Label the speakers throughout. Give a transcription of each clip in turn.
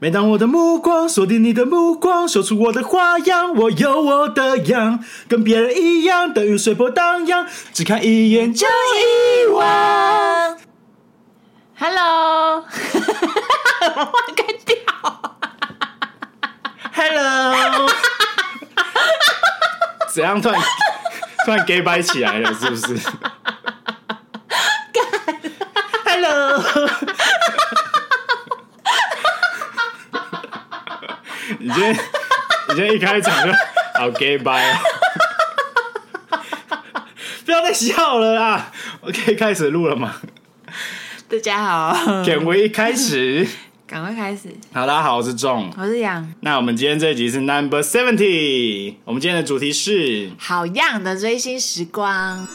Speaker 1: 每当我的目光锁定你的目光，说出我的花样，我有我的样，跟别人一样，等于随波荡漾，只看一眼就遗忘。
Speaker 2: Hello，我忘掉。
Speaker 1: Hello，怎样突然突然 gay 掰起来了，是不是？Hello。你今天，你今天一开场就好 gay 掰哦！不要再笑了啦！我可以开始录了吗？
Speaker 2: 大家好，
Speaker 1: 点位开始，
Speaker 2: 赶快开始。
Speaker 1: 好，大家好，我是仲，
Speaker 2: 我是杨。
Speaker 1: 那我们今天这一集是 Number Seventy，我们今天的主题是
Speaker 2: 好样的追星时光。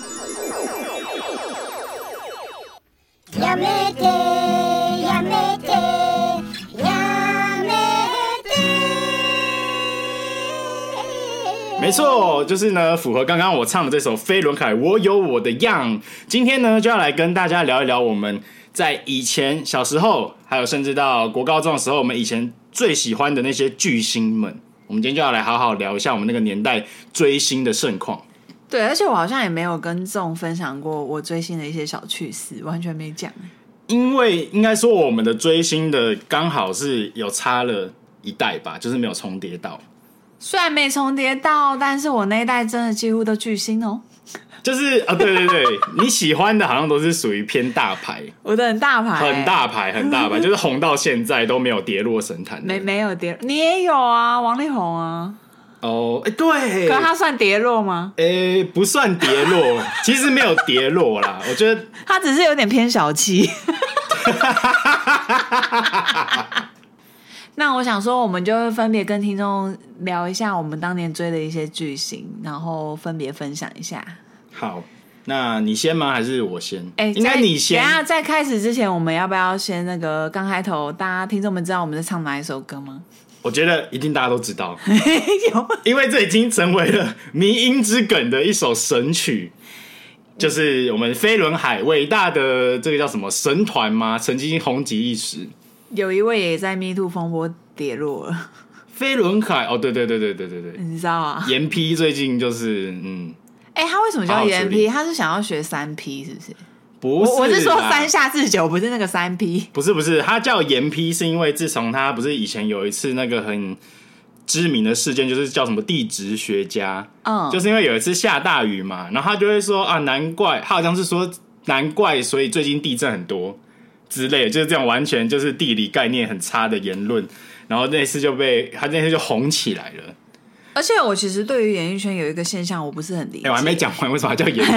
Speaker 1: 没错，就是呢，符合刚刚我唱的这首飞轮海，我有我的样。今天呢，就要来跟大家聊一聊我们在以前小时候，还有甚至到国高中的时候，我们以前最喜欢的那些巨星们。我们今天就要来好好聊一下我们那个年代追星的盛况。
Speaker 2: 对，而且我好像也没有跟众分享过我追星的一些小趣事，完全没讲。
Speaker 1: 因为应该说我们的追星的刚好是有差了一代吧，就是没有重叠到。
Speaker 2: 虽然没重叠到，但是我那一代真的几乎都巨星哦。
Speaker 1: 就是啊，对对对，你喜欢的好像都是属于偏大牌，
Speaker 2: 我的很大牌，
Speaker 1: 很大牌，很大牌，就是红到现在都没有跌落神坛。
Speaker 2: 没没有跌，你也有啊，王力宏啊。
Speaker 1: 哦，哎，对，
Speaker 2: 可是他算跌落吗？
Speaker 1: 哎，不算跌落，其实没有跌落啦。我觉得
Speaker 2: 他只是有点偏小气。那我想说，我们就会分别跟听众聊一下我们当年追的一些巨星，然后分别分享一下。
Speaker 1: 好，那你先吗？还是我先？
Speaker 2: 哎、欸，
Speaker 1: 应该你先。
Speaker 2: 等下在开始之前，我们要不要先那个刚开头？大家听众们知道我们在唱哪一首歌吗？
Speaker 1: 我觉得一定大家都知道，有，因为这已经成为了迷音之梗的一首神曲，就是我们飞轮海伟大的这个叫什么神团吗？曾经红极一时。
Speaker 2: 有一位也在 Me Too 风波跌落了，
Speaker 1: 飞轮海哦，对对对对对对对，
Speaker 2: 你知道啊？
Speaker 1: 严 P 最近就是嗯，
Speaker 2: 哎、欸，他为什么叫严 P？他是想要学三 P 是不是？
Speaker 1: 不是，
Speaker 2: 我是说三下四九，不是那个三 P。
Speaker 1: 不是不是，他叫严 P 是因为自从他不是以前有一次那个很知名的事件，就是叫什么地质学家，嗯，就是因为有一次下大雨嘛，然后他就会说啊，难怪他好像是说难怪，所以最近地震很多。之类就是这样，完全就是地理概念很差的言论，然后那次就被他那次就红起来了。
Speaker 2: 而且我其实对于演艺圈有一个现象，我不是很理解。
Speaker 1: 欸、我还没讲完，为什么叫演艺？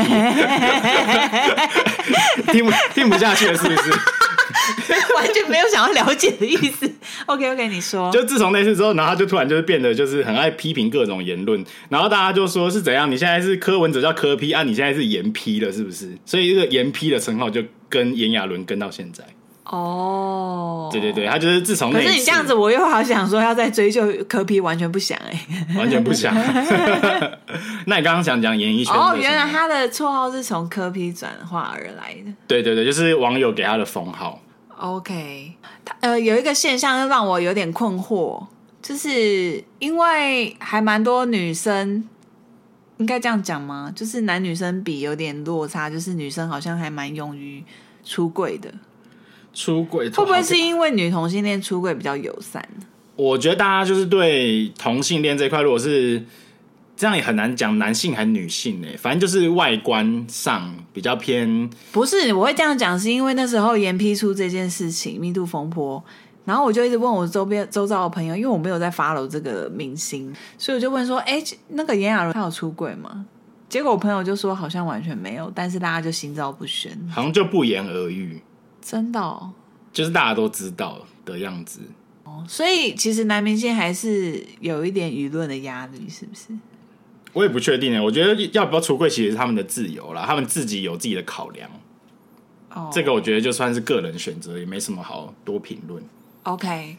Speaker 1: 听不听不下去了，是不是？
Speaker 2: 完全没有想要了解的意思。OK OK，你说。
Speaker 1: 就自从那次之后，然后他就突然就是变得就是很爱批评各种言论，然后大家就说是怎样？你现在是柯文哲叫柯批啊？你现在是严批了，是不是？所以这个严批的称号就跟炎亚纶跟到现在。哦，对对对，他就是自从那。可
Speaker 2: 是你这样子，我又好想说要再追究柯 P，完全不想哎、
Speaker 1: 欸，完全不想。那你刚刚想讲演艺圈？
Speaker 2: 哦，原来他的绰号是从柯 P 转化而来的。
Speaker 1: 对对对，就是网友给他的封号。
Speaker 2: OK，他呃有一个现象让我有点困惑，就是因为还蛮多女生，应该这样讲吗？就是男女生比有点落差，就是女生好像还蛮勇于出柜的。
Speaker 1: 出轨会
Speaker 2: 不会是因为女同性恋出轨比较友善？
Speaker 1: 我觉得大家就是对同性恋这一块，如果是这样，也很难讲男性还是女性呢？反正就是外观上比较偏。
Speaker 2: 不是，我会这样讲，是因为那时候严批出这件事情，Me Too 风波，然后我就一直问我周边周遭的朋友，因为我没有在 follow 这个明星，所以我就问说：“哎，那个炎亚纶他有出柜吗？”结果我朋友就说：“好像完全没有。”但是大家就心照不宣，
Speaker 1: 好像就不言而喻。
Speaker 2: 真的哦，
Speaker 1: 就是大家都知道的样子
Speaker 2: 哦，所以其实男明星还是有一点舆论的压力，是不是？
Speaker 1: 我也不确定呢。我觉得要不要出柜其实是他们的自由啦，他们自己有自己的考量。哦，这个我觉得就算是个人选择，也没什么好多评论。
Speaker 2: OK，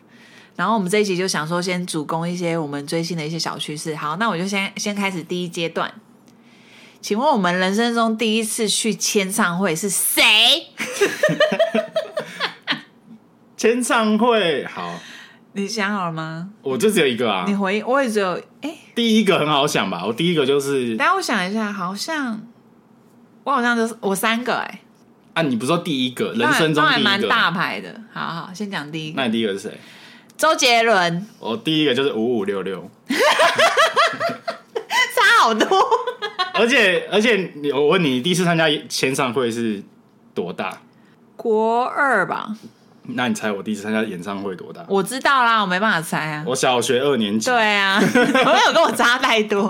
Speaker 2: 然后我们这一集就想说，先主攻一些我们追星的一些小趋势。好，那我就先先开始第一阶段。请问我们人生中第一次去签唱会是谁？
Speaker 1: 签唱会好，
Speaker 2: 你想好了吗？
Speaker 1: 我就只有一个啊。
Speaker 2: 你回应，我也只有哎。欸、
Speaker 1: 第一个很好想吧？我第一个就是，
Speaker 2: 等下我想一下，好像我好像就是我三个哎、欸。
Speaker 1: 啊，你不是说第一个，人生中第一个，还蛮
Speaker 2: 大牌的。好好，先讲第一个。
Speaker 1: 那你第一个是谁？
Speaker 2: 周杰伦。
Speaker 1: 我第一个就是五五六六。
Speaker 2: 差好多。
Speaker 1: 而且而且，我问你，第一次参加签唱会是多大？
Speaker 2: 国二吧。
Speaker 1: 那你猜我第一次参加演唱会多大？
Speaker 2: 我知道啦，我没办法猜啊。
Speaker 1: 我小学二年级。
Speaker 2: 对啊，没有跟我差太多。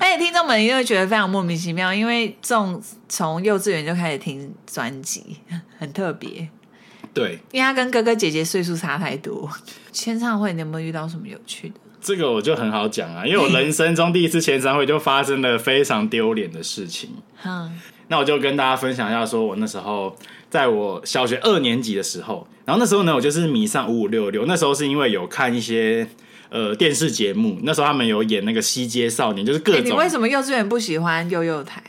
Speaker 2: 而且听众们一定会觉得非常莫名其妙，因为这种从幼稚园就开始听专辑，很特别。
Speaker 1: 对，
Speaker 2: 因为他跟哥哥姐姐岁数差太多。签唱会你有没有遇到什么有趣的？
Speaker 1: 这个我就很好讲啊，因为我人生中第一次签唱会就发生了非常丢脸的事情。嗯，那我就跟大家分享一下，说我那时候。在我小学二年级的时候，然后那时候呢，我就是迷上五五六六。那时候是因为有看一些呃电视节目，那时候他们有演那个《西街少年》，就是各种。欸、你
Speaker 2: 为什么幼稚园不喜欢幼幼台？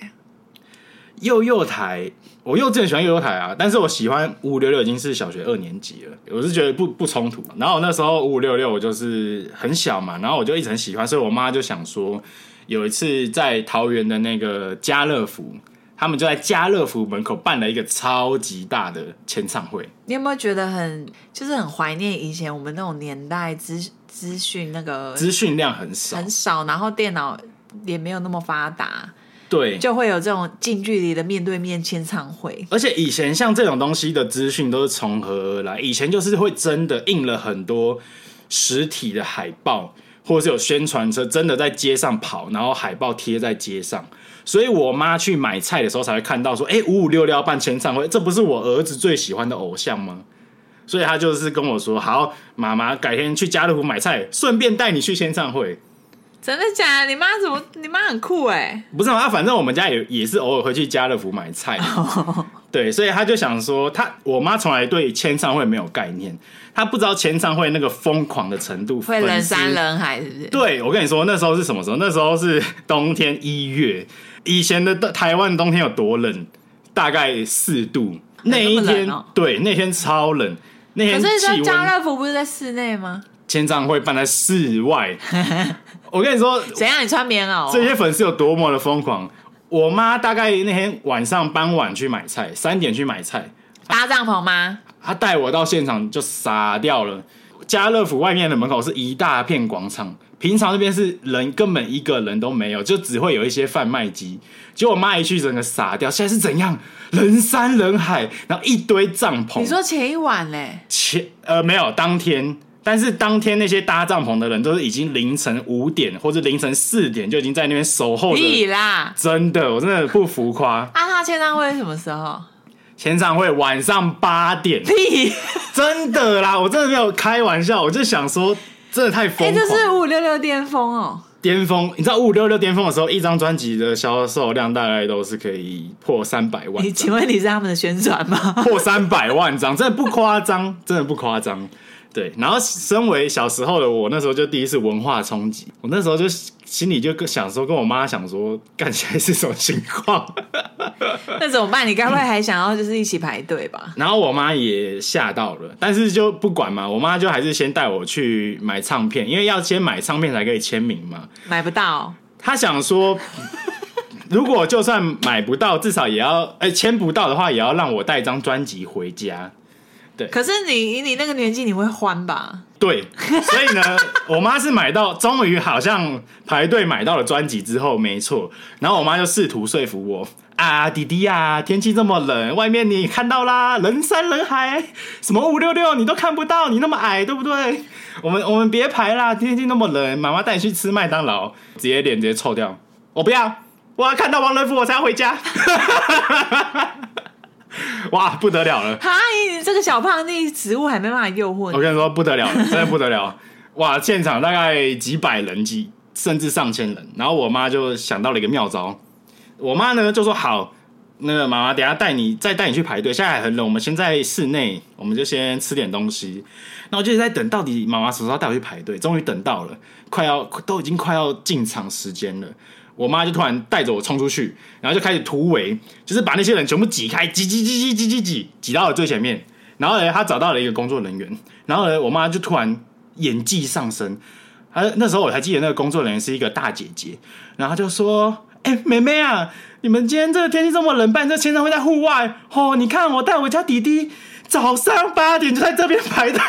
Speaker 1: 幼幼台，我幼稚园喜欢幼幼台啊，但是我喜欢五五六六已经是小学二年级了，我是觉得不不冲突。然后那时候五五六六我就是很小嘛，然后我就一直很喜欢，所以我妈就想说，有一次在桃园的那个家乐福。他们就在家乐福门口办了一个超级大的签唱会。
Speaker 2: 你有没有觉得很就是很怀念以前我们那种年代资资讯那个
Speaker 1: 资讯量很少
Speaker 2: 很少，然后电脑也没有那么发达，
Speaker 1: 对，
Speaker 2: 就会有这种近距离的面对面签唱会。
Speaker 1: 而且以前像这种东西的资讯都是从何而来？以前就是会真的印了很多实体的海报，或者是有宣传车真的在街上跑，然后海报贴在街上。所以我妈去买菜的时候才会看到说，哎，五五六六要办签唱会，这不是我儿子最喜欢的偶像吗？所以她就是跟我说，好，妈妈改天去家乐福买菜，顺便带你去签唱会。
Speaker 2: 真的假的？你妈怎么？你妈很酷哎！
Speaker 1: 不是嘛，反正我们家也也是偶尔会去家乐福买菜。对，所以她就想说，她我妈从来对签唱会没有概念，她不知道签唱会那个疯狂的程度，
Speaker 2: 会人山人海，是不是？
Speaker 1: 对，我跟你说，那时候是什么时候？那时候是冬天一月。以前的台湾冬天有多冷？大概四度。那一天，哦、对，那天超冷。那天
Speaker 2: 可是在家乐福不是在室内吗？
Speaker 1: 签唱会办在室外。我跟你说，
Speaker 2: 怎样？你穿棉袄？
Speaker 1: 这些粉丝有多么的疯狂？我妈大概那天晚上傍晚去买菜，三点去买菜，
Speaker 2: 搭帐篷吗？
Speaker 1: 她带我到现场就傻掉了。家乐福外面的门口是一大片广场。平常那边是人根本一个人都没有，就只会有一些贩卖机。结果我妈一去，整个傻掉。现在是怎样？人山人海，然后一堆帐篷。
Speaker 2: 你说前一晚嘞？
Speaker 1: 前呃没有，当天。但是当天那些搭帐篷的人都是已经凌晨五点或者凌晨四点就已经在那边守候着。
Speaker 2: 屁啦！
Speaker 1: 真的，我真的不浮夸。啊，
Speaker 2: 他签唱会是什么时候？
Speaker 1: 签唱会晚上八点。屁！真的啦，我真的没有开玩笑，我就想说。真的太疯狂！哎，这
Speaker 2: 是五五六六巅峰哦！
Speaker 1: 巅峰，你知道五五六六巅峰的时候，一张专辑的销售量大概都是可以破三百万。
Speaker 2: 你请问你是他们的宣传吗？
Speaker 1: 破三百万张，真的不夸张，真的不夸张。对，然后身为小时候的我，那时候就第一次文化冲击，我那时候就心里就想说，跟我妈想说，干起来是什么情况？
Speaker 2: 那怎么办？你该不会还想要就是一起排队吧？
Speaker 1: 然后我妈也吓到了，但是就不管嘛，我妈就还是先带我去买唱片，因为要先买唱片才可以签名嘛。
Speaker 2: 买不到，
Speaker 1: 她想说，如果就算买不到，至少也要哎签不到的话，也要让我带一张专辑回家。对，
Speaker 2: 可是你你那个年纪你会欢吧？
Speaker 1: 对，所以呢，我妈是买到，终于好像排队买到了专辑之后，没错。然后我妈就试图说服我啊，弟弟啊，天气这么冷，外面你看到啦，人山人海，什么五六六你都看不到，你那么矮，对不对？我们我们别排啦，天气那么冷，妈妈带你去吃麦当劳，直接脸直接臭掉，我不要，我要看到王仁甫我才要回家。哇，不得了了！
Speaker 2: 哈，你这个小胖那食物还没办法诱惑你。
Speaker 1: 我跟你说，不得了了，真的不得了！哇，现场大概几百人，几甚至上千人。然后我妈就想到了一个妙招，我妈呢就说：“好，那个妈妈，等下带你再带你去排队。现在还很冷，我们先在室内，我们就先吃点东西。”那我就在等，到底妈妈什么时候带我去排队？终于等到了，快要都已经快要进场时间了。我妈就突然带着我冲出去，然后就开始突围，就是把那些人全部挤开，挤挤挤挤挤挤挤，挤到了最前面。然后呢，她找到了一个工作人员，然后呢，我妈就突然演技上升。她那时候我还记得那个工作人员是一个大姐姐，然后就说：“哎、妹妹啊，你们今天这个天气这么冷，办这签唱会在户外哦。你看我带我家弟弟早上八点就在这边排队。”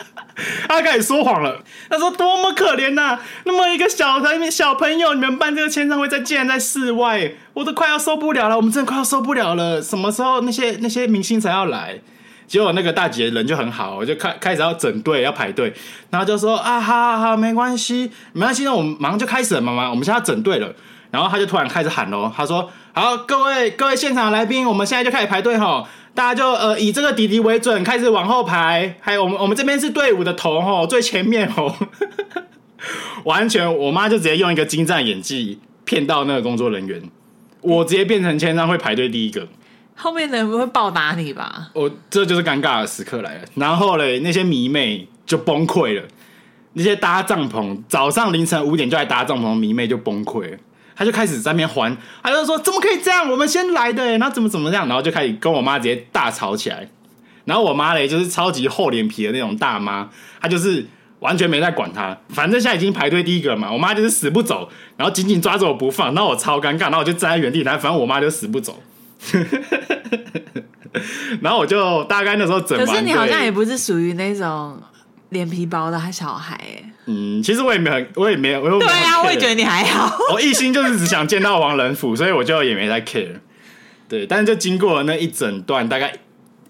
Speaker 1: 他开始说谎了。他说：“多么可怜呐、那么一个小孩小朋友，你们办这个签唱会，在竟然在室外，我都快要受不了了。我们真的快要受不了了。什么时候那些那些明星才要来？”结果那个大姐人就很好，我就开开始要整队要排队，然后就说：“啊，好好好，没关系，没关系，那我们马上就开始了，妈妈，我们现在要整队了。”然后他就突然开始喊喽，他说：“好，各位各位现场来宾，我们现在就开始排队哈。”大家就呃以这个弟弟为准，开始往后排。还有我们我们这边是队伍的头吼，最前面吼，完全我妈就直接用一个精湛演技骗到那个工作人员，我直接变成签唱会排队第一个。
Speaker 2: 后面的人不会报答你吧？
Speaker 1: 我这就是尴尬的时刻来了。然后嘞，那些迷妹就崩溃了，那些搭帐篷早上凌晨五点就来搭帐篷迷妹就崩溃了。他就开始在那边还，他就说怎么可以这样？我们先来的，然后怎么怎么样？然后就开始跟我妈直接大吵起来。然后我妈嘞，就是超级厚脸皮的那种大妈，她就是完全没在管他。反正现在已经排队第一个了嘛，我妈就是死不走，然后紧紧抓着我不放。然后我超尴尬，然后我就站在原地，然后反正我妈就死不走。然后我就大概那时候整完，
Speaker 2: 可是你好像也不是属于那种。脸皮薄的还小孩哎，
Speaker 1: 嗯，其实我也没有，我也没有，我有
Speaker 2: 对啊，我也觉得你还好。
Speaker 1: 我一心就是只想见到王仁甫，所以我就也没在 care。对，但是就经过了那一整段大概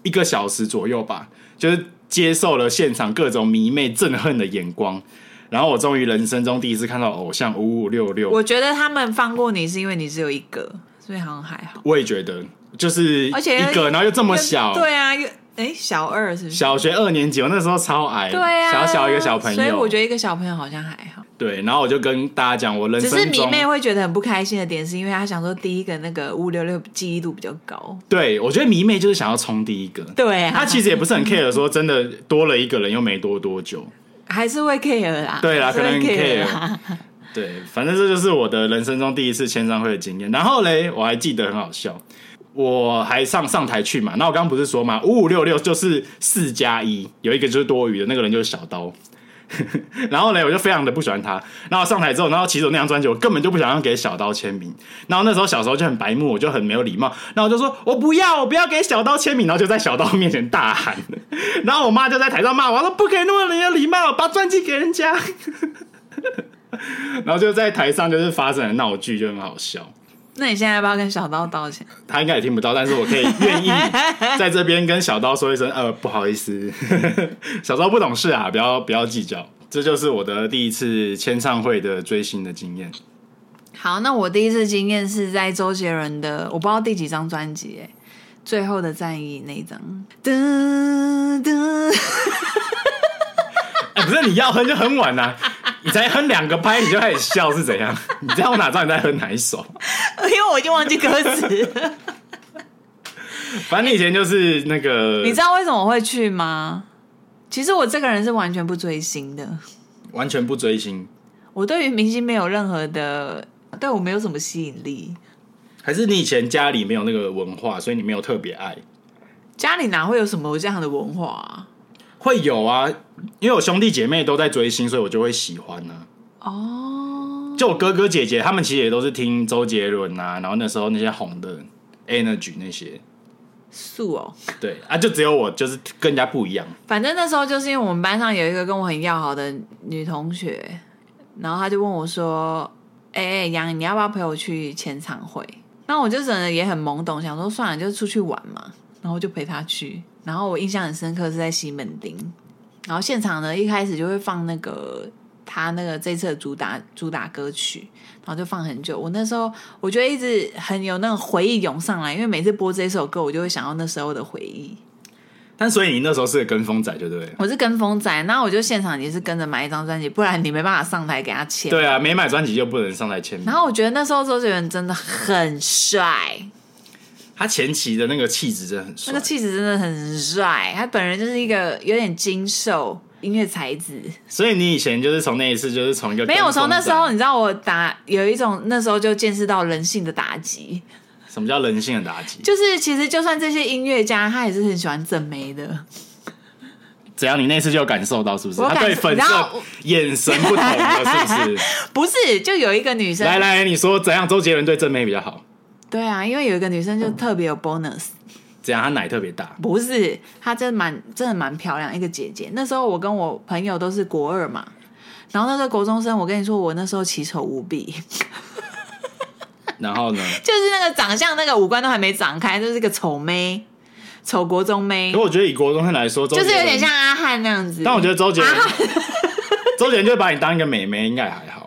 Speaker 1: 一个小时左右吧，就是接受了现场各种迷妹憎恨的眼光，然后我终于人生中第一次看到偶像五五六六。
Speaker 2: 我觉得他们放过你是因为你只有一个，所以好像还好。
Speaker 1: 我也觉得，就是而且一个，然后又这么小，
Speaker 2: 对啊，又。哎，小二是不是？
Speaker 1: 小学二年级，我那时候超矮，
Speaker 2: 对啊，
Speaker 1: 小小一个小朋友，
Speaker 2: 所以我觉得一个小朋友好像还好。
Speaker 1: 对，然后我就跟大家讲，我人生中
Speaker 2: 只是迷妹会觉得很不开心的点，是因为她想说第一个那个五五六六记忆度比较高。
Speaker 1: 对，我觉得迷妹就是想要冲第一个。
Speaker 2: 对啊，
Speaker 1: 他其实也不是很 care，说真的多了一个人又没多多久，
Speaker 2: 还是会 care 啦。
Speaker 1: 对啦，可能 care。对，反正这就是我的人生中第一次签唱会的经验。然后嘞，我还记得很好笑。我还上上台去嘛？那我刚刚不是说嘛，五五六六就是四加一，有一个就是多余的，那个人就是小刀。然后呢，我就非常的不喜欢他。然后上台之后，然后其实那张专辑我根本就不想要给小刀签名。然后那时候小时候就很白目，我就很没有礼貌。然后我就说我不要，我不要给小刀签名。然后就在小刀面前大喊。然后我妈就在台上骂我，说不可以那么没有礼貌，把专辑给人家。然后就在台上就是发生了闹剧，就很好笑。
Speaker 2: 那你现在要不要跟小刀道歉？
Speaker 1: 他应该也听不到，但是我可以愿意在这边跟小刀说一声，呃，不好意思，小刀不懂事啊，不要不要计较。这就是我的第一次签唱会的追星的经验。
Speaker 2: 好，那我第一次经验是在周杰伦的，我不知道第几张专辑，哎，最后的战役那一张。噔噔，
Speaker 1: 哎，不是你要哼就哼完呐、啊。你才哼两个拍，你就开始笑是怎样？你知道我哪知道你在哼哪一首？
Speaker 2: 因为我已经忘记歌词。
Speaker 1: 反正你以前就是那个，
Speaker 2: 你知道为什么我会去吗？其实我这个人是完全不追星的，
Speaker 1: 完全不追星。
Speaker 2: 我对于明星没有任何的，对我没有什么吸引力。
Speaker 1: 还是你以前家里没有那个文化，所以你没有特别爱？
Speaker 2: 家里哪会有什么这样的文化啊？
Speaker 1: 会有啊，因为我兄弟姐妹都在追星，所以我就会喜欢呢、
Speaker 2: 啊。哦，就
Speaker 1: 我哥哥姐姐他们其实也都是听周杰伦啊，然后那时候那些红的 Energy 那些，
Speaker 2: 素哦，
Speaker 1: 对啊，就只有我就是跟人家不一样。
Speaker 2: 反正那时候就是因为我们班上有一个跟我很要好的女同学，然后他就问我说：“哎、欸、哎，杨，你要不要陪我去签唱会？”那我就真的也很懵懂，想说算了，就出去玩嘛，然后就陪他去。然后我印象很深刻是在西门町，然后现场呢一开始就会放那个他那个这次的主打主打歌曲，然后就放很久。我那时候我觉得一直很有那种回忆涌上来，因为每次播这首歌，我就会想到那时候的回忆。
Speaker 1: 但所以你那时候是个跟风仔，对不对？
Speaker 2: 我是跟风仔，那我就现场也是跟着买一张专辑，不然你没办法上台给他签。
Speaker 1: 对啊，没买专辑就不能上台签名。
Speaker 2: 然后我觉得那时候周杰伦真的很帅。
Speaker 1: 他前期的那个气质真的很帅，
Speaker 2: 那个气质真的很帅。他本人就是一个有点精瘦音乐才子。
Speaker 1: 所以你以前就是从那一次，就是从一个
Speaker 2: 没有从那时候，你知道我打有一种那时候就见识到人性的打击。
Speaker 1: 什么叫人性的打击？
Speaker 2: 就是其实就算这些音乐家，他也是很喜欢正妹的。
Speaker 1: 怎样？你那次就有感受到是不是？他对粉色眼神不同了是不是？
Speaker 2: 不是，就有一个女生。
Speaker 1: 来来，你说怎样？周杰伦对正妹比较好？
Speaker 2: 对啊，因为有一个女生就特别有 bonus。
Speaker 1: 怎样？她奶特别大？
Speaker 2: 不是，她真的蛮真的蛮漂亮，一个姐姐。那时候我跟我朋友都是国二嘛，然后那时候国中生，我跟你说，我那时候奇丑无比。
Speaker 1: 然后呢？
Speaker 2: 就是那个长相，那个五官都还没长开，就是个丑妹。丑国中妹，
Speaker 1: 可我觉得以国中生来说，
Speaker 2: 就是有点像阿汉那样子。
Speaker 1: 但我觉得周杰伦，周杰伦就把你当一个美眉，应该还好，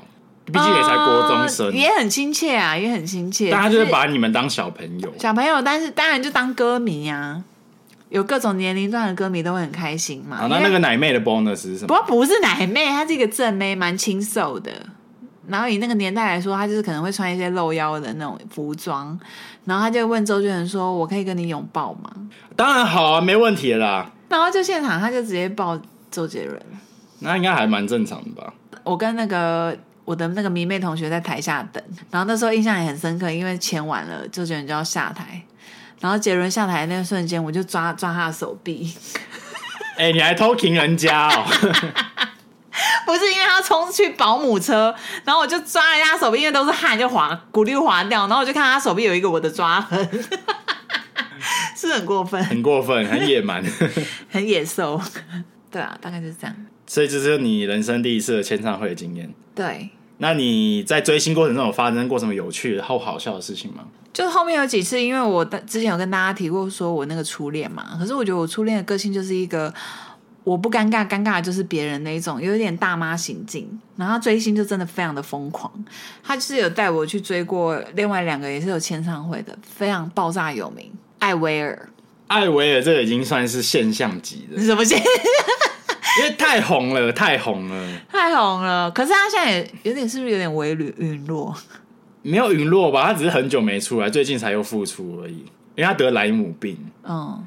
Speaker 1: 毕竟也才国中生，呃、
Speaker 2: 也很亲切啊，也很亲切。
Speaker 1: 大家就是把你们当小朋友，
Speaker 2: 小朋友，但是当然就当歌迷啊，有各种年龄段的歌迷都会很开心嘛。
Speaker 1: 好，那那个奶妹的 bonus 是什么？
Speaker 2: 不过不是奶妹，她是一个正妹，蛮清瘦的。然后以那个年代来说，她就是可能会穿一些露腰的那种服装。然后她就问周杰伦说：“我可以跟你拥抱吗？”
Speaker 1: 当然好啊，没问题啦。
Speaker 2: 然后就现场她就直接抱周杰伦，
Speaker 1: 那应该还蛮正常的吧？
Speaker 2: 我跟那个我的那个迷妹同学在台下等，然后那时候印象也很深刻，因为签完了周杰伦就要下台，然后杰伦下台的那个瞬间，我就抓抓他的手臂。
Speaker 1: 哎、欸，你还偷听人家哦？
Speaker 2: 不是因为他冲去保姆车，然后我就抓了他手臂，因为都是汗，就滑，骨溜滑掉。然后我就看他手臂有一个我的抓痕，是，是很过分，
Speaker 1: 很过分，很野蛮，
Speaker 2: 很野兽。对啊，大概就是这样。
Speaker 1: 所以这是你人生第一次的签唱会的经验。
Speaker 2: 对。
Speaker 1: 那你在追星过程中有发生过什么有趣的、好好笑的事情吗？
Speaker 2: 就是后面有几次，因为我之前有跟大家提过，说我那个初恋嘛。可是我觉得我初恋的个性就是一个。我不尴尬，尴尬的就是别人那一种，有一点大妈行径。然后追星就真的非常的疯狂，他就是有带我去追过另外两个也是有签唱会的，非常爆炸有名，艾薇儿。
Speaker 1: 艾薇儿这个已经算是现象级的，
Speaker 2: 什么现象？
Speaker 1: 因为太红了，太红了，
Speaker 2: 太红了。可是他现在也有点，是不是有点微陨陨落？
Speaker 1: 没有陨落吧？他只是很久没出来，最近才又复出而已。因为他得莱姆病。嗯。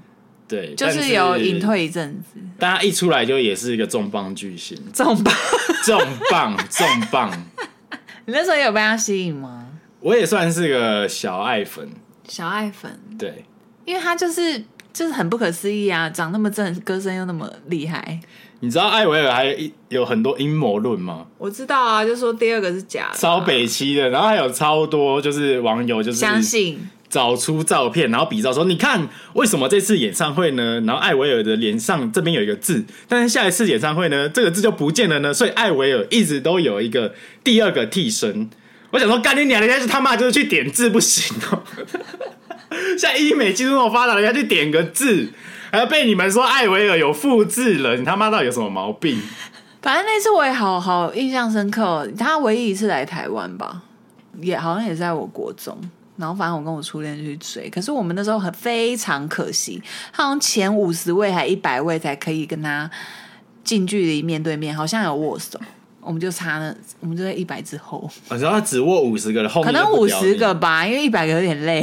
Speaker 1: 对，
Speaker 2: 就是有隐退一阵子，
Speaker 1: 但他一出来就也是一个重磅巨星，
Speaker 2: 重磅，
Speaker 1: 重磅，重磅。
Speaker 2: 你那时候有被他吸引吗？
Speaker 1: 我也算是个小爱粉，
Speaker 2: 小爱粉，
Speaker 1: 对，
Speaker 2: 因为他就是就是很不可思议啊，长那么正，歌声又那么厉害。
Speaker 1: 你知道艾维尔还有很多阴谋论吗？
Speaker 2: 我知道啊，就说第二个是假的，啊，
Speaker 1: 超北七的，然后还有超多就是网友就是
Speaker 2: 相信。
Speaker 1: 找出照片，然后比照说：“你看，为什么这次演唱会呢？然后艾维尔的脸上这边有一个字，但是下一次演唱会呢，这个字就不见了呢。所以艾维尔一直都有一个第二个替身。我想说，干你娘！人家是他妈就是去点字不行哦。现在医美技术那么发达，人家去点个字，还要被你们说艾维尔有复制了，你他妈到底有什么毛病？
Speaker 2: 反正那次我也好好印象深刻，他唯一一次来台湾吧，也好像也在我国中。”然后反正我跟我初恋就去追，可是我们那时候很非常可惜，好像前五十位还一百位才可以跟他近距离面对面，好像有握手，我们就差了，我们就在一百之后。
Speaker 1: 我知道他只握五十个了，后面
Speaker 2: 可能五十个吧，因为一百个有点累。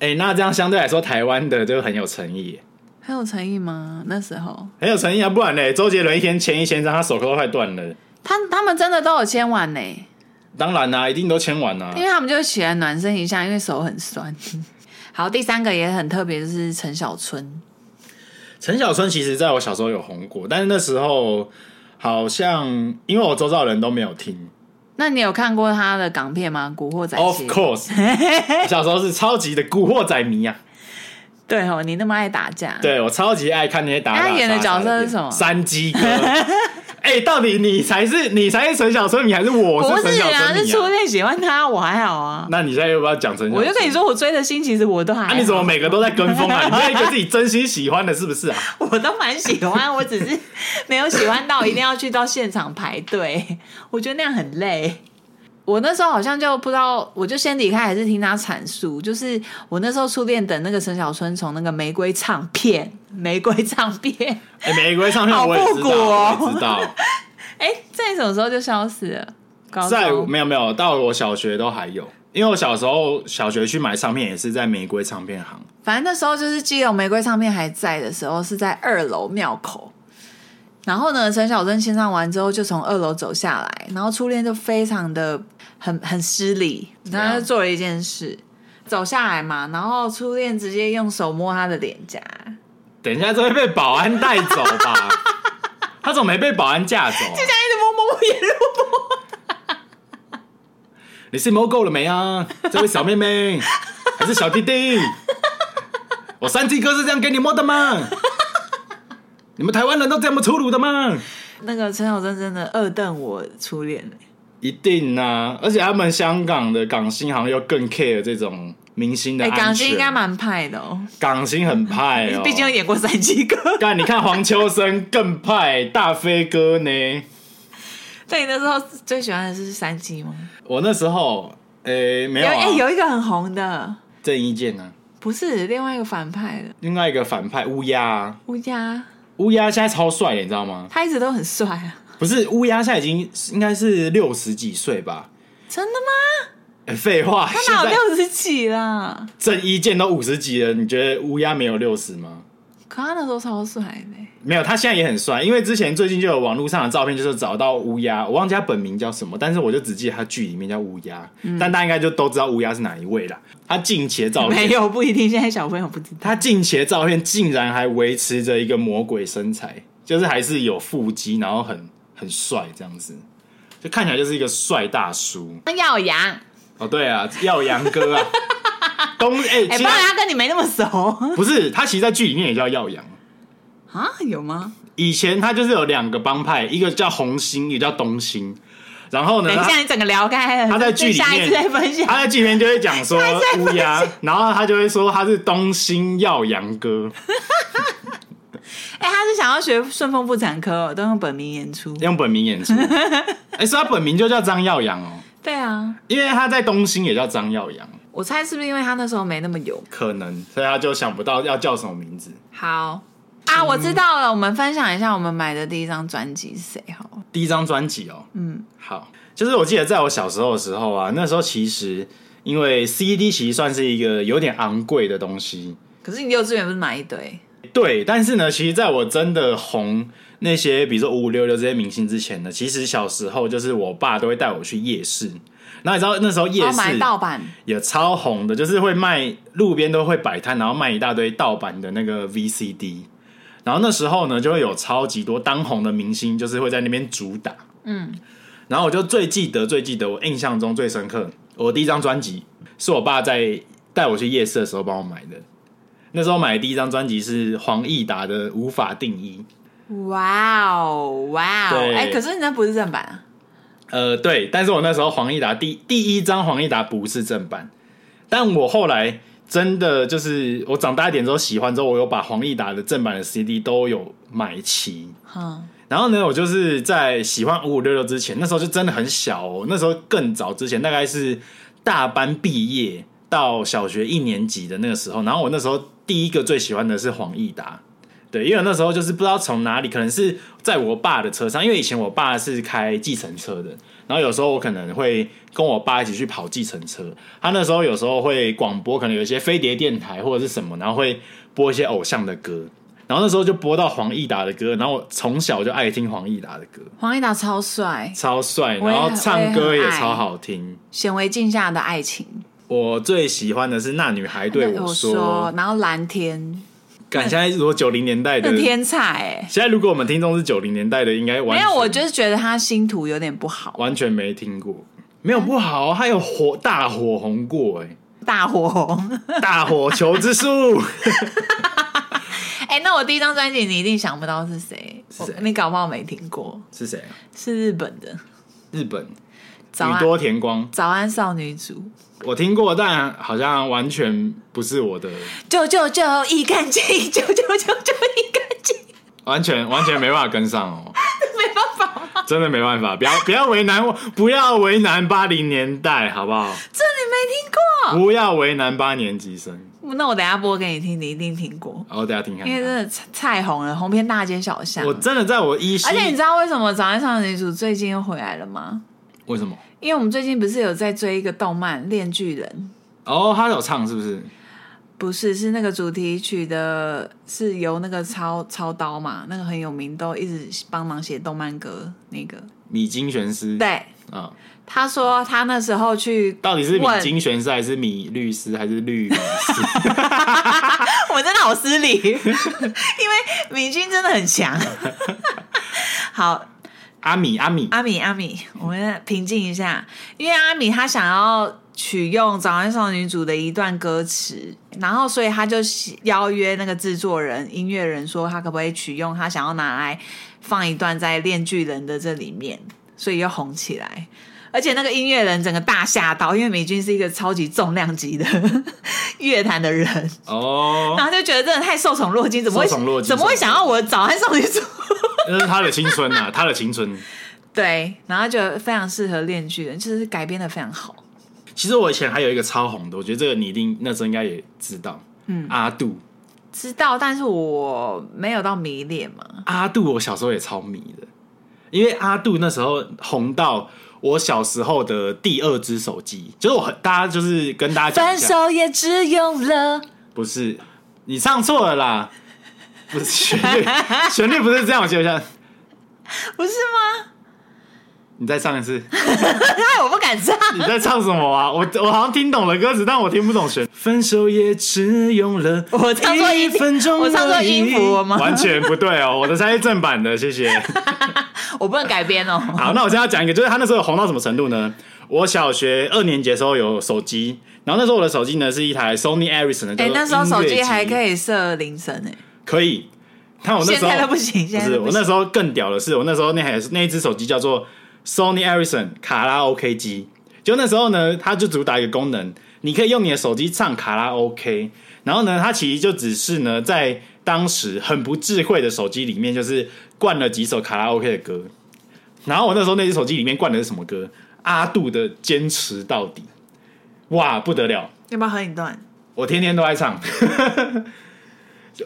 Speaker 1: 哎、欸，那这样相对来说，台湾的就很有诚意，
Speaker 2: 很有诚意吗？那时候
Speaker 1: 很有诚意啊，不然嘞，周杰伦一天签一千张，他手铐都快断了。
Speaker 2: 他他们真的都有签完呢。
Speaker 1: 当然啦、啊，一定都签完啦、啊，
Speaker 2: 因为他们就喜欢暖身一下，因为手很酸。好，第三个也很特别，就是陈小春。
Speaker 1: 陈小春其实在我小时候有红过，但是那时候好像因为我周遭的人都没有听。
Speaker 2: 那你有看过他的港片吗？古惑仔。
Speaker 1: Of course，小时候是超级的古惑仔迷啊。
Speaker 2: 对哦，你那么爱打架，
Speaker 1: 对我超级爱看那些打架。
Speaker 2: 他演的角色是什么？
Speaker 1: 山鸡哥。哎、欸，到底你才是你才是陈小春，你还是我是陈小春？啊？
Speaker 2: 是初恋喜欢他，我还好啊。
Speaker 1: 那你现在要不要讲陈小春？
Speaker 2: 我就跟你说，我追的星其实我都还好。
Speaker 1: 啊，你怎么每个都在跟风啊？你没有一个自己真心喜欢的，是不是啊？
Speaker 2: 我都蛮喜欢，我只是没有喜欢到一定要去到现场排队。我觉得那样很累。我那时候好像就不知道，我就先离开，还是听他阐述。就是我那时候初恋等那个陈小春从那个玫瑰唱片，玫瑰唱片，
Speaker 1: 哎、欸，玫瑰唱片我也知道，哦、我也知道。
Speaker 2: 哎、欸，在什么时候就消失了？
Speaker 1: 在没有没有，到我小学都还有，因为我小时候小学去买唱片也是在玫瑰唱片行。
Speaker 2: 反正那时候就是基隆玫瑰唱片还在的时候，是在二楼庙口。然后呢，陈小春签唱完之后，就从二楼走下来，然后初恋就非常的很很失礼，然后他就做了一件事，走下来嘛，然后初恋直接用手摸他的脸颊，
Speaker 1: 等一下就会被保安带走吧？他怎么没被保安架走？
Speaker 2: 就这样一直摸摸摸也摸摸。
Speaker 1: 你是摸够了没啊？这位小妹妹 还是小弟弟？我三弟哥是这样给你摸的吗？你们台湾人都这么粗鲁的吗？
Speaker 2: 那个陈小春真的二瞪我初恋
Speaker 1: 一定啊！而且他们香港的港星好像又更 care 这种明星的安全。
Speaker 2: 港星应该蛮派的哦，
Speaker 1: 港星很派哦，
Speaker 2: 毕竟有演过三级哥。
Speaker 1: 但你看黄秋生更派，大飞哥呢？
Speaker 2: 对，你那时候最喜欢的是三级吗？
Speaker 1: 我那时候，诶，没有啊，
Speaker 2: 有一个很红的
Speaker 1: 郑伊健呢？
Speaker 2: 不是，另外一个反派的，
Speaker 1: 另外一个反派乌鸦，
Speaker 2: 乌鸦。
Speaker 1: 乌鸦现在超帅的，你知道吗？
Speaker 2: 他一直都很帅啊。
Speaker 1: 不是乌鸦，现在已经应该是六十几岁吧？
Speaker 2: 真的吗？
Speaker 1: 欸、废话，
Speaker 2: 他哪有六十几啦？
Speaker 1: 郑伊健都五十几了，你觉得乌鸦没有六十吗？
Speaker 2: 可他那时候超帅的。
Speaker 1: 没有，他现在也很帅。因为之前最近就有网络上的照片，就是找到乌鸦，我忘记他本名叫什么，但是我就只记得他剧里面叫乌鸦。嗯、但大家应该就都知道乌鸦是哪一位了。他近期的照片
Speaker 2: 没有不一定，现在小朋友不知道。
Speaker 1: 他近期的照片竟然还维持着一个魔鬼身材，就是还是有腹肌，然后很很帅这样子，就看起来就是一个帅大叔。
Speaker 2: 耀阳
Speaker 1: 哦，对啊，耀阳哥啊，东哎，
Speaker 2: 不然他跟你没那么熟。
Speaker 1: 不是，他其实，在剧里面也叫耀阳
Speaker 2: 啊？有吗？
Speaker 1: 以前他就是有两个帮派，一个叫红星，一个叫东星。然后呢？
Speaker 2: 等一下，你整个聊开了。
Speaker 1: 他在剧里面，他在剧里面就会讲说乌鸦，然后他就会说他是东星耀阳哥。
Speaker 2: 哎、欸，他是想要学顺风妇产科，都用本名演出，
Speaker 1: 用本名演出。哎、欸，所以他本名就叫张耀阳哦。
Speaker 2: 对啊，
Speaker 1: 因为他在东星也叫张耀扬。
Speaker 2: 我猜是不是因为他那时候没那么有？
Speaker 1: 可能，所以他就想不到要叫什么名字。
Speaker 2: 好啊，我知道了。我们分享一下我们买的第一张专辑是谁？好，
Speaker 1: 第一张专辑哦。嗯，好，就是我记得在我小时候的时候啊，那时候其实因为 CD 其实算是一个有点昂贵的东西。
Speaker 2: 可是你幼稚园不是买一堆？
Speaker 1: 对，但是呢，其实在我真的红那些，比如说五五六六这些明星之前呢，其实小时候就是我爸都会带我去夜市。然后你知道那时候夜市买盗版也超红的，就是会卖路边都会摆摊，然后卖一大堆盗版的那个 VCD。然后那时候呢，就会有超级多当红的明星，就是会在那边主打。嗯，然后我就最记得、最记得，我印象中最深刻，我第一张专辑是我爸在带我去夜市的时候帮我买的。那时候买的第一张专辑是黄义达的《无法定义》。
Speaker 2: 哇哦，哇哦！哎，可是你那不是正版啊？
Speaker 1: 呃，对，但是我那时候黄义达第第一张黄义达不是正版，但我后来真的就是我长大一点之后喜欢之后，我有把黄义达的正版的 CD 都有买齐。嗯，然后呢，我就是在喜欢五五六六之前，那时候就真的很小哦，那时候更早之前，大概是大班毕业到小学一年级的那个时候，然后我那时候。第一个最喜欢的是黄义达，对，因为那时候就是不知道从哪里，可能是在我爸的车上，因为以前我爸是开计程车的，然后有时候我可能会跟我爸一起去跑计程车，他那时候有时候会广播，可能有一些飞碟电台或者是什么，然后会播一些偶像的歌，然后那时候就播到黄义达的歌，然后我从小就爱听黄义达的歌，
Speaker 2: 黄义达超帅，
Speaker 1: 超帅，然后唱歌也超好听，
Speaker 2: 显微镜下的爱情。
Speaker 1: 我最喜欢的是那女孩对我说，
Speaker 2: 说然后蓝天。
Speaker 1: 感现在如果九零年代的
Speaker 2: 天才哎，
Speaker 1: 现在如果我们听众是九零年代的，应该完全
Speaker 2: 没有。我就是觉得他星途有点不好，
Speaker 1: 完全没听过。没有不好，他有火大火红过哎，
Speaker 2: 大火红，
Speaker 1: 大火球之术。
Speaker 2: 哎、欸，那我第一张专辑你一定想不到是谁？你搞不好没听过。
Speaker 1: 是谁？
Speaker 2: 是日本的。
Speaker 1: 日本。宇多田光，
Speaker 2: 早安少女组，
Speaker 1: 我听过，但好像完全不是我的。
Speaker 2: 就就就一干净，就就就就一干净，
Speaker 1: 完全完全没办法跟上哦，
Speaker 2: 没办法，
Speaker 1: 真的没办法，不要不要为难我，不要为难八零年代，好不好？
Speaker 2: 这你没听过，
Speaker 1: 不要为难八年级生。
Speaker 2: 那我等下播给你听，你一定听过。
Speaker 1: 我等下听看，
Speaker 2: 因为真的太红了，红遍大街小巷。
Speaker 1: 我真的在我依稀，
Speaker 2: 而且你知道为什么早安少女组最近又回来了吗？
Speaker 1: 为什么？
Speaker 2: 因为我们最近不是有在追一个动漫《链锯人》
Speaker 1: 哦，他有唱是不是？
Speaker 2: 不是，是那个主题曲的，是由那个操操刀嘛，那个很有名，都一直帮忙写动漫歌那个
Speaker 1: 米津玄师。
Speaker 2: 对，啊、哦，他说他那时候去，
Speaker 1: 到底是米津玄师还是米律师还是律师？
Speaker 2: 我真的好失礼，因为米津真的很强。好。
Speaker 1: 阿米，阿米，
Speaker 2: 阿米，阿米，我们平静一下，因为阿米他想要取用《早安少女组》的一段歌词，然后所以他就邀约那个制作人、音乐人说，他可不可以取用他想要拿来放一段在《恋巨人》的这里面，所以又红起来。而且那个音乐人整个大吓到，因为美君是一个超级重量级的 乐坛的人。哦，然后就觉得真的太受宠若惊，怎么会怎么会想要我《早安少女组》？
Speaker 1: 那是他的青春啊，他的青春。
Speaker 2: 对，然后就非常适合练剧人，就是改编的非常好。
Speaker 1: 其实我以前还有一个超红的，我觉得这个你一定那时候应该也知道，嗯，阿杜
Speaker 2: 知道，但是我没有到迷恋嘛。
Speaker 1: 阿杜我小时候也超迷的，因为阿杜那时候红到我小时候的第二只手机，就是我很大家就是跟大家讲，
Speaker 2: 分手也只用了，
Speaker 1: 不是你唱错了啦。不是旋律，旋律不是这样，我记得像，
Speaker 2: 不是吗？
Speaker 1: 你再唱一次，
Speaker 2: 我不敢唱。
Speaker 1: 你在唱什么啊？我我好像听懂了歌词，但我听不懂旋律。分手也只用了
Speaker 2: 我唱错一分钟，我唱错音符吗？
Speaker 1: 完全不对哦，我的才是正版的，谢谢。
Speaker 2: 我不能改编哦。
Speaker 1: 好，那我现在要讲一个，就是他那时候红到什么程度呢？我小学二年级的时候有手机，然后那时候我的手机呢是一台 Sony Ericsson 的，
Speaker 2: 哎、欸，那时候手机还可以设铃声哎。
Speaker 1: 可以，但我那时候
Speaker 2: 不行，不。
Speaker 1: 不是，我那时候更屌的是，我那时候那台那一只手机叫做 Sony Ericsson 卡拉 OK 机。就那时候呢，它就主打一个功能，你可以用你的手机唱卡拉 OK。然后呢，它其实就只是呢，在当时很不智慧的手机里面，就是灌了几首卡拉 OK 的歌。然后我那时候那只手机里面灌的是什么歌？阿杜的《坚持到底》。哇，不得了！
Speaker 2: 要不要哼一段？
Speaker 1: 我天天都在唱。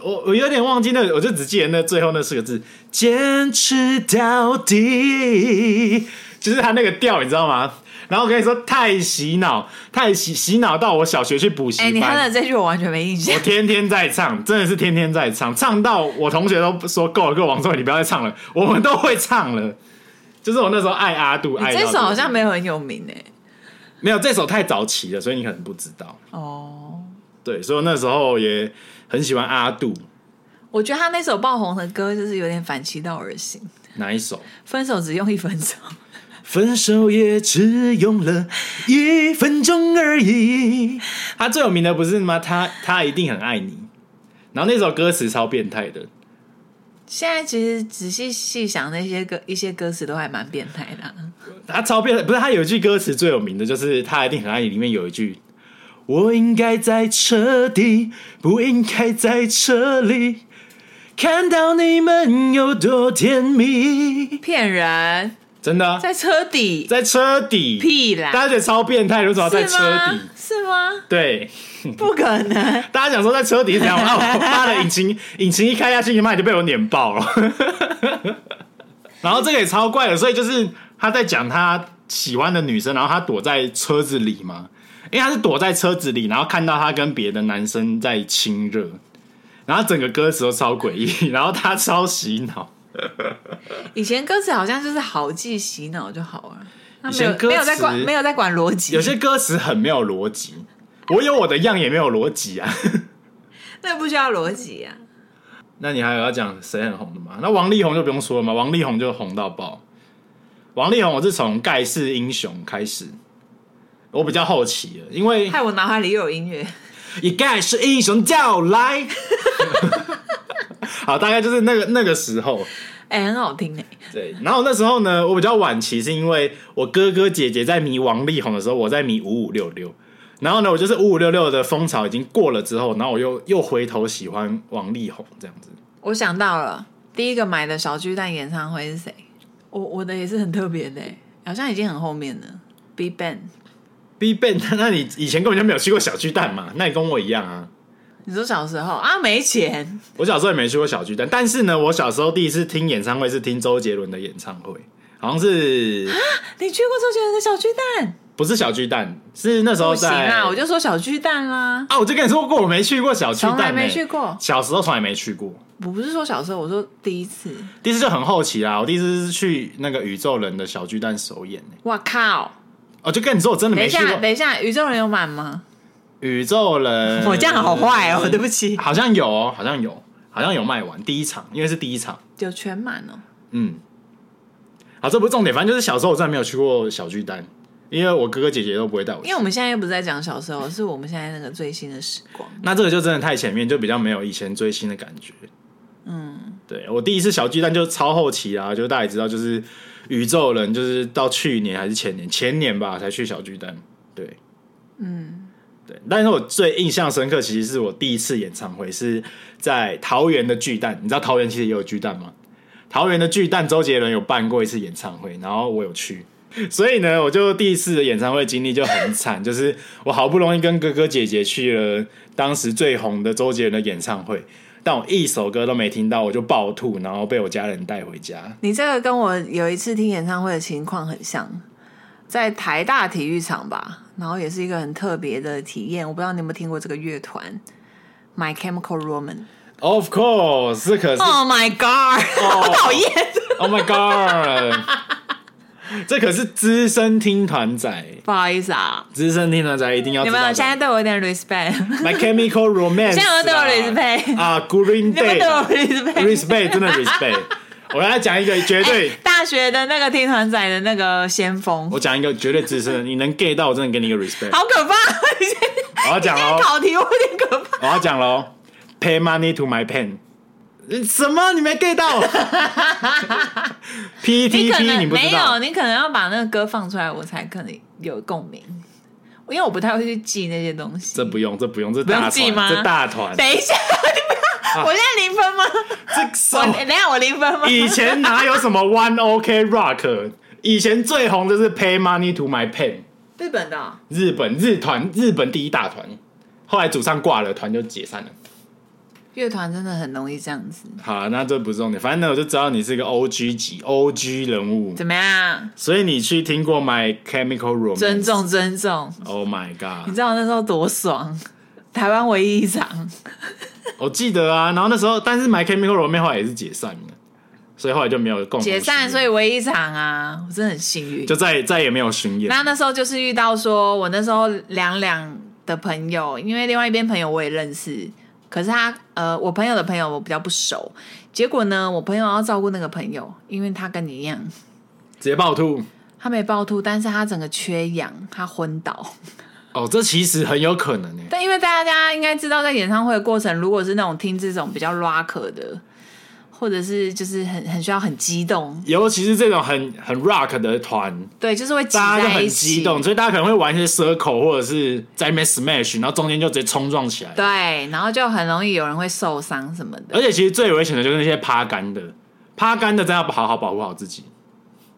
Speaker 1: 我我有点忘记那，我就只记得那最后那四个字“坚持到底”，就是他那个调，你知道吗？然后我跟你说，太洗脑，太洗洗脑到我小学去补习班。哎、欸，
Speaker 2: 你唱的这句我完全没印象。
Speaker 1: 我天天在唱，真的是天天在唱，唱到我同学都说够了，够了，王宗伟，你不要再唱了，我们都会唱了。就是我那时候爱阿杜，爱
Speaker 2: 这首好像没有很有名诶，
Speaker 1: 没有这首太早期了，所以你可能不知道哦。对，所以那时候也。很喜欢阿杜，
Speaker 2: 我觉得他那首爆红的歌就是有点反其道而行。
Speaker 1: 哪一首？
Speaker 2: 分手只用一分钟，
Speaker 1: 分手也只用了一分钟而已。他最有名的不是吗？他他一定很爱你。然后那首歌词超变态的。
Speaker 2: 现在其实仔细细想，那些歌一些歌词都还蛮变态的。
Speaker 1: 他超变态，不是他有一句歌词最有名的就是他一定很爱你，里面有一句。我应该在车底，不应该在车里，看到你们有多甜蜜。
Speaker 2: 骗人，
Speaker 1: 真的
Speaker 2: 在车底，
Speaker 1: 在车底，
Speaker 2: 屁啦！
Speaker 1: 大家觉得超变态，为什么在车底？
Speaker 2: 是吗？
Speaker 1: 对，
Speaker 2: 不可能。
Speaker 1: 大家想说在车底是怎样？啊，我妈的引擎，引擎一开下去，你妈就被我碾爆了。然后这个也超怪的，所以就是他在讲他喜欢的女生，然后他躲在车子里嘛。因为他是躲在车子里，然后看到他跟别的男生在亲热，然后整个歌词都超诡异，然后他超洗脑。
Speaker 2: 以前歌词好像就是好记洗脑就好了，以前歌词没有在管没有在管逻辑，
Speaker 1: 有些歌词很没有逻辑。我有我的样也没有逻辑啊，
Speaker 2: 那不需要逻辑啊。
Speaker 1: 那你还有要讲谁很红的吗？那王力宏就不用说了嘛，王力宏就红到爆。王力宏我是从盖世英雄开始。我比较好奇了，因为
Speaker 2: 害我脑海里又有音乐，
Speaker 1: 一盖是英雄叫来，好，大概就是那个那个时候，
Speaker 2: 哎、欸，很好听哎。
Speaker 1: 对，然后那时候呢，我比较晚期，是因为我哥哥姐姐在迷王力宏的时候，我在迷五五六六。然后呢，我就是五五六六的风潮已经过了之后，然后我又又回头喜欢王力宏这样子。
Speaker 2: 我想到了，第一个买的小巨蛋演唱会是谁？我我的也是很特别的，好像已经很后面了，BigBang。
Speaker 1: 那你以前根本就没有去过小巨蛋嘛？那你跟我一样啊。
Speaker 2: 你说小时候啊，没钱。
Speaker 1: 我小时候也没去过小巨蛋，但是呢，我小时候第一次听演唱会是听周杰伦的演唱会，好像是。
Speaker 2: 啊，你去过周杰伦的小巨蛋？
Speaker 1: 不是小巨蛋，是那时候在。
Speaker 2: 行啊，我就说小巨蛋啦。
Speaker 1: 啊，我就跟你说过，我没去过小巨蛋，从
Speaker 2: 来没去过。
Speaker 1: 小时候从来没去过。
Speaker 2: 我不是说小时候，我说第一次。
Speaker 1: 第一次就很好奇啦，我第一次是去那个宇宙人的小巨蛋首演。
Speaker 2: 哇靠！
Speaker 1: 我就跟你说，我真的没去过。
Speaker 2: 等一下，等一下，宇宙人有满吗？
Speaker 1: 宇宙人，
Speaker 2: 我这样好坏哦，对不起。
Speaker 1: 好像有哦，好像有，好像有卖完第一场，因为是第一场，
Speaker 2: 就全满哦。
Speaker 1: 嗯。好，这不是重点，反正就是小时候我真的没有去过小巨蛋，因为我哥哥姐姐都不会带我去。
Speaker 2: 因为我们现在又不是在讲小时候，是我们现在那个最新的时光。
Speaker 1: 那这个就真的太前面，就比较没有以前追星的感觉。嗯，对，我第一次小巨蛋就超后期啊，就大家也知道，就是宇宙人，就是到去年还是前年，前年吧才去小巨蛋。对，嗯，对。但是我最印象深刻，其实是我第一次演唱会是在桃园的巨蛋。你知道桃园其实也有巨蛋吗？桃园的巨蛋，周杰伦有办过一次演唱会，然后我有去，所以呢，我就第一次的演唱会经历就很惨，就是我好不容易跟哥哥姐姐去了当时最红的周杰伦的演唱会，但我一首歌都没听到，我就暴吐，然后被我家人带回家。
Speaker 2: 你这个跟我有一次听演唱会的情况很像，在台大体育场吧，然后也是一个很特别的体验。我不知道你有没有听过这个乐团，My Chemical Romance。
Speaker 1: Of course，这可是。
Speaker 2: Oh my god！好讨厌。
Speaker 1: Oh my god！这可是资深听团仔。
Speaker 2: 不好意思啊，
Speaker 1: 资深听团仔一定要。
Speaker 2: 有没有现在对我有点
Speaker 1: respect？My Chemical Romance。
Speaker 2: 现在有对我 respect？
Speaker 1: 啊，Green Day。
Speaker 2: 对我 respect。
Speaker 1: Respect，真的 respect。我跟他讲一个绝对。
Speaker 2: 大学的那个听团仔的那个先锋。
Speaker 1: 我讲一个绝对资深，你能 get 到，我真的给你一个 respect。
Speaker 2: 好可怕！
Speaker 1: 我要讲喽。
Speaker 2: 考题我有点可怕。
Speaker 1: 我要讲喽。Pay money to my pen，什么？你没 get 到 道？
Speaker 2: 没有，你可能要把那个歌放出来，我才可能有共鸣。因为我不太会去记那些东西。
Speaker 1: 这不用，这不用，这大团吗？这大团。
Speaker 2: 等一下，我现在零分吗？这我等下我零分吗？
Speaker 1: 以前哪有什么 One OK Rock？以前最红的是 Pay money to my pen，
Speaker 2: 日本的，
Speaker 1: 日本日团，日本第一大团。后来主唱挂了，团就解散了。
Speaker 2: 乐团真的很容易这样子。
Speaker 1: 好，那这不是重点，反正呢，我就知道你是一个 O G 级 O G 人物。
Speaker 2: 怎么样？
Speaker 1: 所以你去听过 My Chemical Romance？
Speaker 2: 尊重，尊重。
Speaker 1: Oh my god！
Speaker 2: 你知道那时候多爽？台湾唯一一场。
Speaker 1: 我记得啊，然后那时候，但是 My Chemical Romance 后来也是解散了，所以后来就没有共同
Speaker 2: 解散，所以唯一一场啊，我真的很幸运，
Speaker 1: 就再再也没有巡演。
Speaker 2: 那那时候就是遇到说，我那时候两两的朋友，因为另外一边朋友我也认识。可是他呃，我朋友的朋友我比较不熟，结果呢，我朋友要照顾那个朋友，因为他跟你一样，
Speaker 1: 直接暴吐。
Speaker 2: 他没暴吐，但是他整个缺氧，他昏倒。
Speaker 1: 哦，这其实很有可能诶。
Speaker 2: 但因为大家应该知道，在演唱会的过程，如果是那种听这种比较 rock 的。或者是就是很很需要很激动，
Speaker 1: 尤其是这种很很 rock 的团，
Speaker 2: 对，就是会
Speaker 1: 大家就很激动，所以大家可能会玩一些 circle 或者是在里面 smash，然后中间就直接冲撞起来，
Speaker 2: 对，然后就很容易有人会受伤什么的。
Speaker 1: 而且其实最危险的就是那些趴杆的，趴杆的真的要好好保护好自己。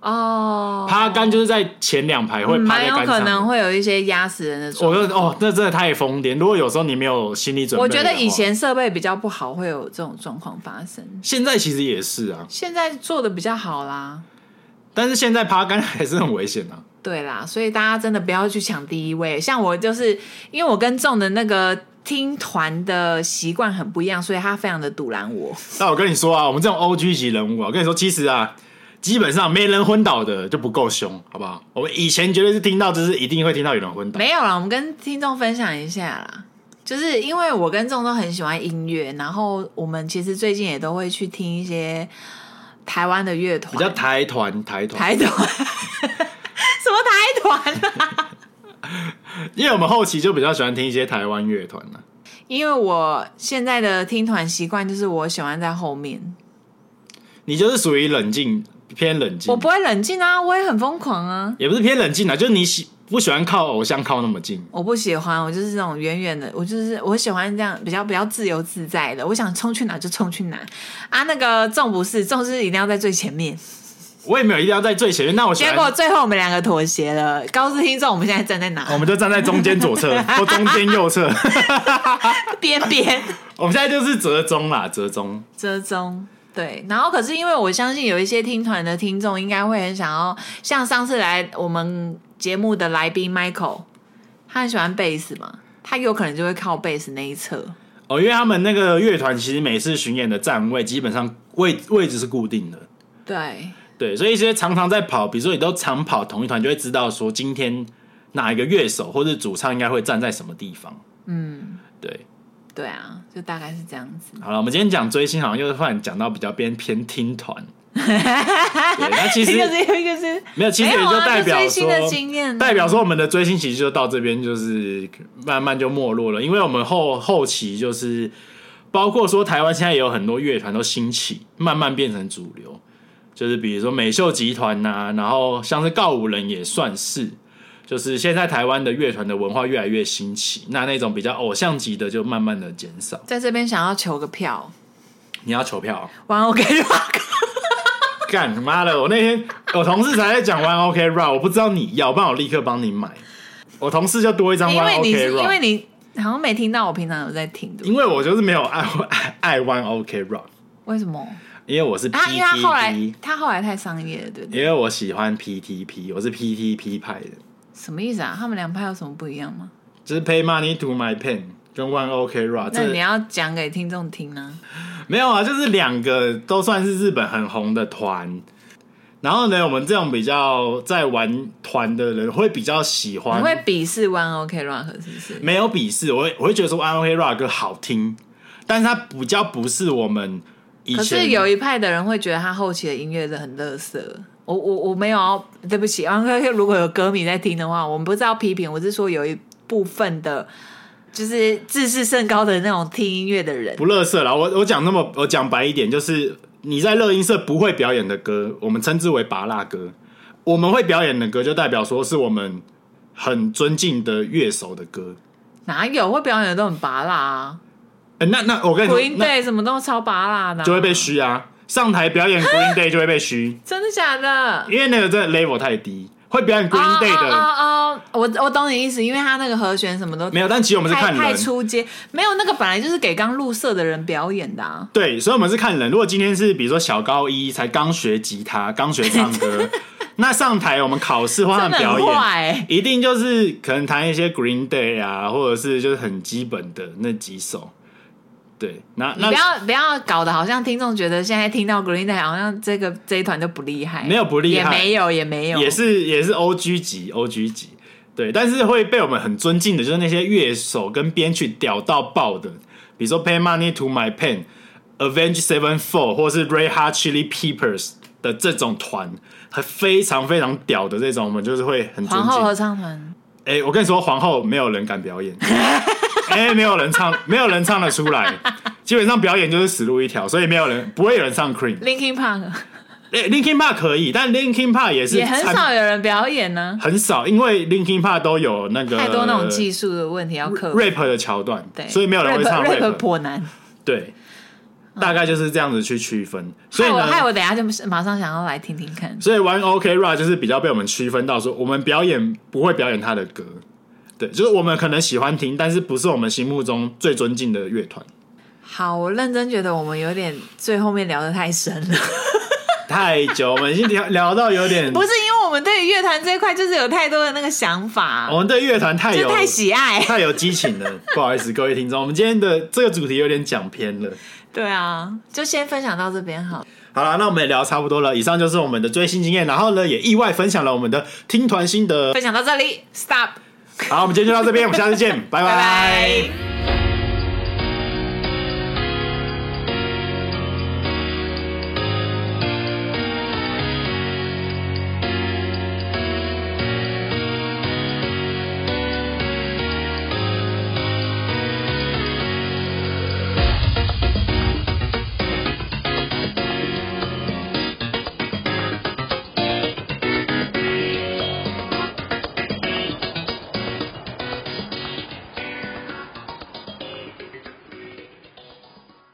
Speaker 2: 哦，
Speaker 1: 趴杆就是在前两排会趴在杆上，
Speaker 2: 蛮有可能会有一些压死人的
Speaker 1: 哦，那真的太疯癫。如果有时候你没有心理准备，
Speaker 2: 我觉得以前设备比较不好，会有这种状况发生。
Speaker 1: 现在其实也是啊，
Speaker 2: 现在做的比较好啦。
Speaker 1: 但是现在趴杆还是很危险啊。
Speaker 2: 对啦，所以大家真的不要去抢第一位。像我就是因为我跟众的那个听团的习惯很不一样，所以他非常的堵拦我。
Speaker 1: 那我跟你说啊，我们这种 OG 级人物啊，我跟你说，其实啊。基本上没人昏倒的就不够凶，好不好？我们以前绝对是听到，就是一定会听到有人昏倒。
Speaker 2: 没有啦，我们跟听众分享一下啦，就是因为我跟众都很喜欢音乐，然后我们其实最近也都会去听一些台湾的乐团，
Speaker 1: 比较台团台团
Speaker 2: 台团，什么台团啊？
Speaker 1: 因为我们后期就比较喜欢听一些台湾乐团了。
Speaker 2: 因为我现在的听团习惯就是我喜欢在后面，
Speaker 1: 你就是属于冷静。偏冷静，
Speaker 2: 我不会冷静啊，我也很疯狂啊。
Speaker 1: 也不是偏冷静啊，就是你喜不喜欢靠偶像靠那么近？
Speaker 2: 我不喜欢，我就是这种远远的，我就是我喜欢这样比较比较自由自在的。我想冲去哪就冲去哪啊。那个重不是重是一定要在最前面。
Speaker 1: 我也没有一定要在最前面。那我
Speaker 2: 结果最后我们两个妥协了。告诉听众，我们现在站在哪？
Speaker 1: 我们就站在中间左侧 或中间右侧
Speaker 2: 边边。
Speaker 1: 我们现在就是折中啦，折中，
Speaker 2: 折中。对，然后可是因为我相信有一些听团的听众应该会很想要，像上次来我们节目的来宾 Michael，他很喜欢贝斯嘛，他有可能就会靠贝斯那一侧。
Speaker 1: 哦，因为他们那个乐团其实每次巡演的站位基本上位位置是固定的。
Speaker 2: 对
Speaker 1: 对，所以一些常常在跑，比如说你都常跑同一团，就会知道说今天哪一个乐手或者主唱应该会站在什么地方。
Speaker 2: 嗯，
Speaker 1: 对。
Speaker 2: 对啊，就大概是这样子。
Speaker 1: 好了，我们今天讲追星，好像又是忽然讲到比较偏偏听团。对，那其实一个是一个是没有，其实也就代表说，啊、代表说我们的追星其实就到这边，就是慢慢就没落了。因为我们后后期就是包括说台湾现在也有很多乐团都兴起，慢慢变成主流。就是比如说美秀集团呐、啊，然后像是告五人也算是。就是现在台湾的乐团的文化越来越兴起，那那种比较偶像级的就慢慢的减少。
Speaker 2: 在这边想要求个票，
Speaker 1: 你要求票
Speaker 2: ？One OK Rock，
Speaker 1: 干妈的！我那天我同事才在讲 One OK Rock，我不知道你要，不然我立刻帮你买。我同事就多一张 One OK Rock，
Speaker 2: 因为你好像没听到我平常有在听的。
Speaker 1: 因为我就是没有爱爱爱 One OK Rock，
Speaker 2: 为什么？
Speaker 1: 因为我是 PTP，
Speaker 2: 啊，因为他后来他后来太商业了，对不对？
Speaker 1: 因为我喜欢 PTP，我是 PTP 派的。
Speaker 2: 什么意思啊？他们两派有什么不一样吗？
Speaker 1: 就是 Pay Money to My Pen 跟 One OK Rock。
Speaker 2: 那你要讲给听众听呢？
Speaker 1: 没有啊，就是两个都算是日本很红的团。然后呢，我们这种比较在玩团的人会比较喜欢。
Speaker 2: 你会鄙视 One OK Rock 是不是？
Speaker 1: 没有鄙视，我会我会觉得说 One OK Rock 好听，但是它比较不是我们以前。可
Speaker 2: 是有一派的人会觉得他后期的音乐是很垃圾。我我我没有要，对不起，如果有歌迷在听的话，我们不是要批评，我是说有一部分的，就是自视甚高的那种听音乐的人，
Speaker 1: 不乐色啦。我我讲那么，我讲白一点，就是你在乐音社不会表演的歌，我们称之为拔蜡歌；我们会表演的歌，就代表说是我们很尊敬的乐手的歌。
Speaker 2: 哪有会表演的都很拔蜡啊？
Speaker 1: 欸、那那我跟你说
Speaker 2: ，Green Day 什么都超拔蜡的，
Speaker 1: 就会被虚啊。上台表演 Green Day 就会被嘘，
Speaker 2: 真的假的？
Speaker 1: 因为那个真的 level 太低，会表演 Green Day 的。
Speaker 2: 哦哦，我我懂你意思，因为他那个和弦什么都
Speaker 1: 没有。但其实我们是看人，
Speaker 2: 太出街，没有那个本来就是给刚入社的人表演的啊。
Speaker 1: 对，所以我们是看人。如果今天是比如说小高一才刚学吉他、刚学唱歌，那上台我们考试或者表演，欸、一定就是可能弹一些 Green Day 啊，或者是就是很基本的那几首。对，那那
Speaker 2: 不要不要搞得好像听众觉得现在听到 Green Day 好像这个这一团就不厉害，
Speaker 1: 没有不厉害，
Speaker 2: 也没有也没有，
Speaker 1: 也是也是 O G 级 O G 级，对，但是会被我们很尊敬的，就是那些乐手跟编曲屌到爆的，比如说 Pay Money to My Pen、Avenged Sevenfold 或是 Red Hot Chili Peppers 的这种团，还非常非常屌的这种，我们就是会很尊敬。
Speaker 2: 皇后合唱团，
Speaker 1: 哎，我跟你说，皇后没有人敢表演。哎、欸，没有人唱，没有人唱得出来。基本上表演就是死路一条，所以没有人不会有人唱 Cream。
Speaker 2: Linkin Park，
Speaker 1: 哎、欸、Linkin Park 可以，但 Linkin Park 也是
Speaker 2: 也很少有人表演呢。
Speaker 1: 很少，因为 Linkin Park 都有那个
Speaker 2: 太多那种技术的问题要克服。
Speaker 1: rap 的桥段，对，所以没有人会唱 rap。
Speaker 2: rap 颇难。
Speaker 1: 对，大概就是这样子去区分。所以
Speaker 2: 我害我等下就马上想要来听听看。
Speaker 1: 所以 One OK Rock 就是比较被我们区分到说，我们表演不会表演他的歌。对，就是我们可能喜欢听，但是不是我们心目中最尊敬的乐团。
Speaker 2: 好，我认真觉得我们有点最后面聊得太深了，
Speaker 1: 太久，我们已经聊聊到有点。
Speaker 2: 不是因为我们对于乐团这一块就是有太多的那个想法，
Speaker 1: 我们对乐团太有
Speaker 2: 太喜爱，
Speaker 1: 太有激情了。不好意思，各位听众，我们今天的这个主题有点讲偏了。
Speaker 2: 对啊，就先分享到这边好。
Speaker 1: 好了，那我们也聊差不多了。以上就是我们的追星经验，然后呢，也意外分享了我们的听团心得。
Speaker 2: 分享到这里，Stop。
Speaker 1: 好，我们今天就到这边，我们下次见，拜拜。